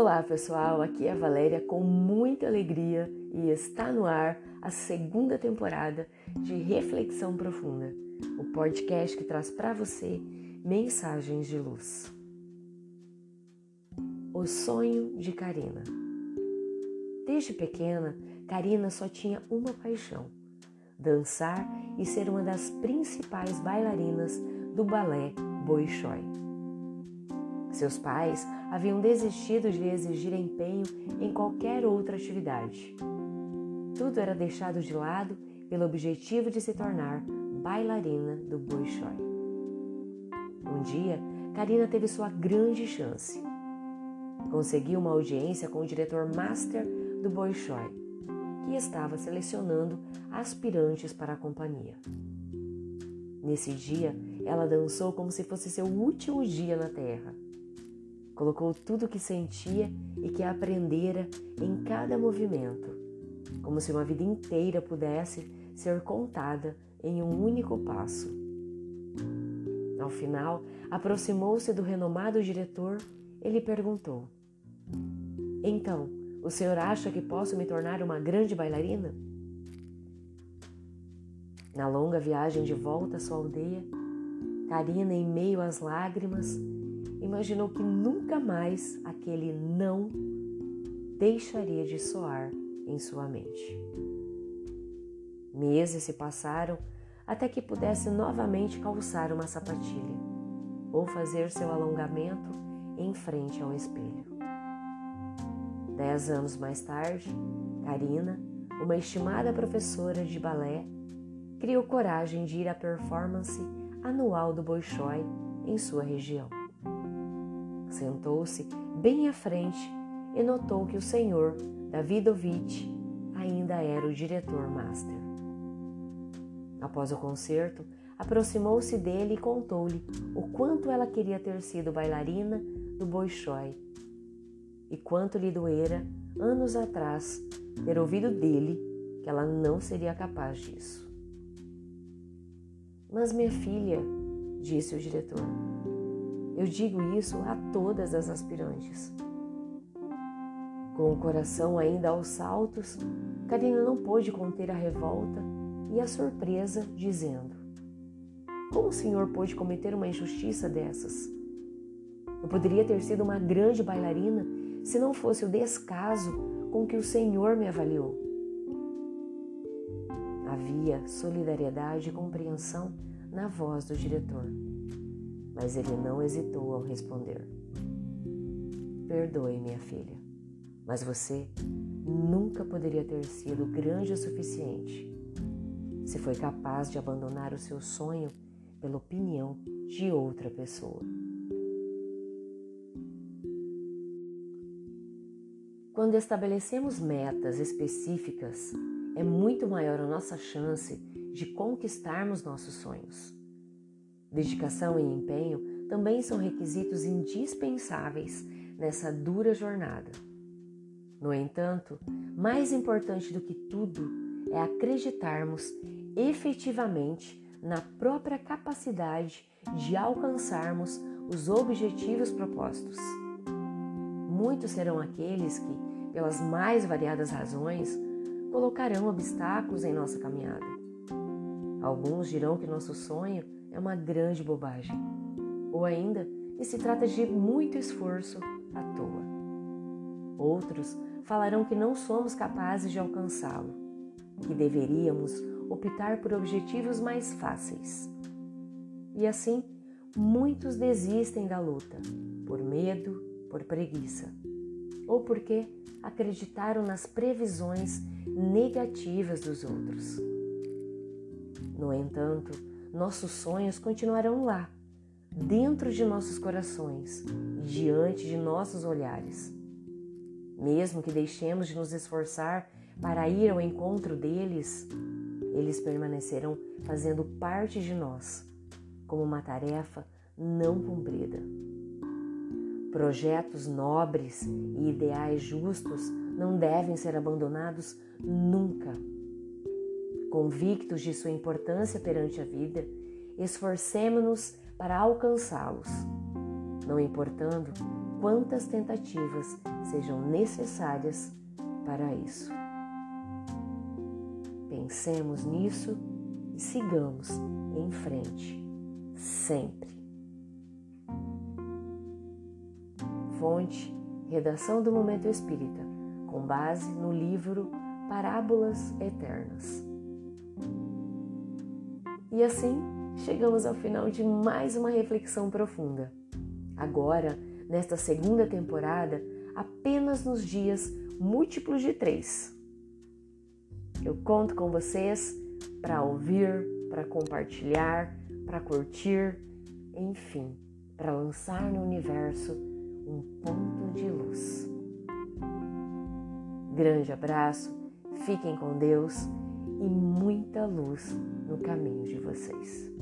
Olá pessoal, aqui é a Valéria com muita alegria e está no ar a segunda temporada de Reflexão Profunda, o podcast que traz para você mensagens de luz. O sonho de Karina. Desde pequena, Karina só tinha uma paixão: dançar e ser uma das principais bailarinas do balé Bolshoi. Seus pais haviam desistido de lhe exigir empenho em qualquer outra atividade. Tudo era deixado de lado pelo objetivo de se tornar bailarina do Bolshoi. Um dia, Karina teve sua grande chance. Conseguiu uma audiência com o diretor master do Bolshoi, que estava selecionando aspirantes para a companhia. Nesse dia, ela dançou como se fosse seu último dia na Terra Colocou tudo o que sentia e que aprendera em cada movimento, como se uma vida inteira pudesse ser contada em um único passo. Ao final, aproximou-se do renomado diretor e lhe perguntou: Então, o senhor acha que posso me tornar uma grande bailarina? Na longa viagem de volta à sua aldeia, Karina, em meio às lágrimas, imaginou que nunca mais aquele não deixaria de soar em sua mente. Meses se passaram até que pudesse novamente calçar uma sapatilha ou fazer seu alongamento em frente ao espelho. Dez anos mais tarde, Karina, uma estimada professora de balé, criou coragem de ir à performance anual do Bolshoi em sua região. Sentou-se bem à frente e notou que o senhor Davidovich ainda era o diretor master. Após o concerto, aproximou-se dele e contou-lhe o quanto ela queria ter sido bailarina do Bolshoi e quanto lhe doera, anos atrás, ter ouvido dele que ela não seria capaz disso. Mas minha filha, disse o diretor, eu digo isso a todas as aspirantes. Com o coração ainda aos saltos, Karina não pôde conter a revolta e a surpresa, dizendo: Como o senhor pôde cometer uma injustiça dessas? Eu poderia ter sido uma grande bailarina se não fosse o descaso com que o senhor me avaliou. Havia solidariedade e compreensão na voz do diretor mas ele não hesitou ao responder: Perdoe, minha filha, mas você nunca poderia ter sido grande o suficiente se foi capaz de abandonar o seu sonho pela opinião de outra pessoa. Quando estabelecemos metas específicas, é muito maior a nossa chance de conquistarmos nossos sonhos. Dedicação e empenho também são requisitos indispensáveis nessa dura jornada. No entanto, mais importante do que tudo é acreditarmos efetivamente na própria capacidade de alcançarmos os objetivos propostos. Muitos serão aqueles que, pelas mais variadas razões, colocarão obstáculos em nossa caminhada. Alguns dirão que nosso sonho é uma grande bobagem. Ou ainda, que se trata de muito esforço à toa. Outros falarão que não somos capazes de alcançá-lo, que deveríamos optar por objetivos mais fáceis. E assim, muitos desistem da luta, por medo, por preguiça, ou porque acreditaram nas previsões negativas dos outros. No entanto, nossos sonhos continuarão lá, dentro de nossos corações e diante de nossos olhares. Mesmo que deixemos de nos esforçar para ir ao encontro deles, eles permanecerão fazendo parte de nós, como uma tarefa não cumprida. Projetos nobres e ideais justos não devem ser abandonados nunca Convictos de sua importância perante a vida, esforcemo-nos para alcançá-los, não importando quantas tentativas sejam necessárias para isso. Pensemos nisso e sigamos em frente, sempre. Fonte: Redação do Momento Espírita, com base no livro Parábolas Eternas. E assim chegamos ao final de mais uma reflexão profunda. Agora, nesta segunda temporada, apenas nos dias múltiplos de três. Eu conto com vocês para ouvir, para compartilhar, para curtir, enfim, para lançar no universo um ponto de luz. Grande abraço, fiquem com Deus e muita luz no caminho de vocês.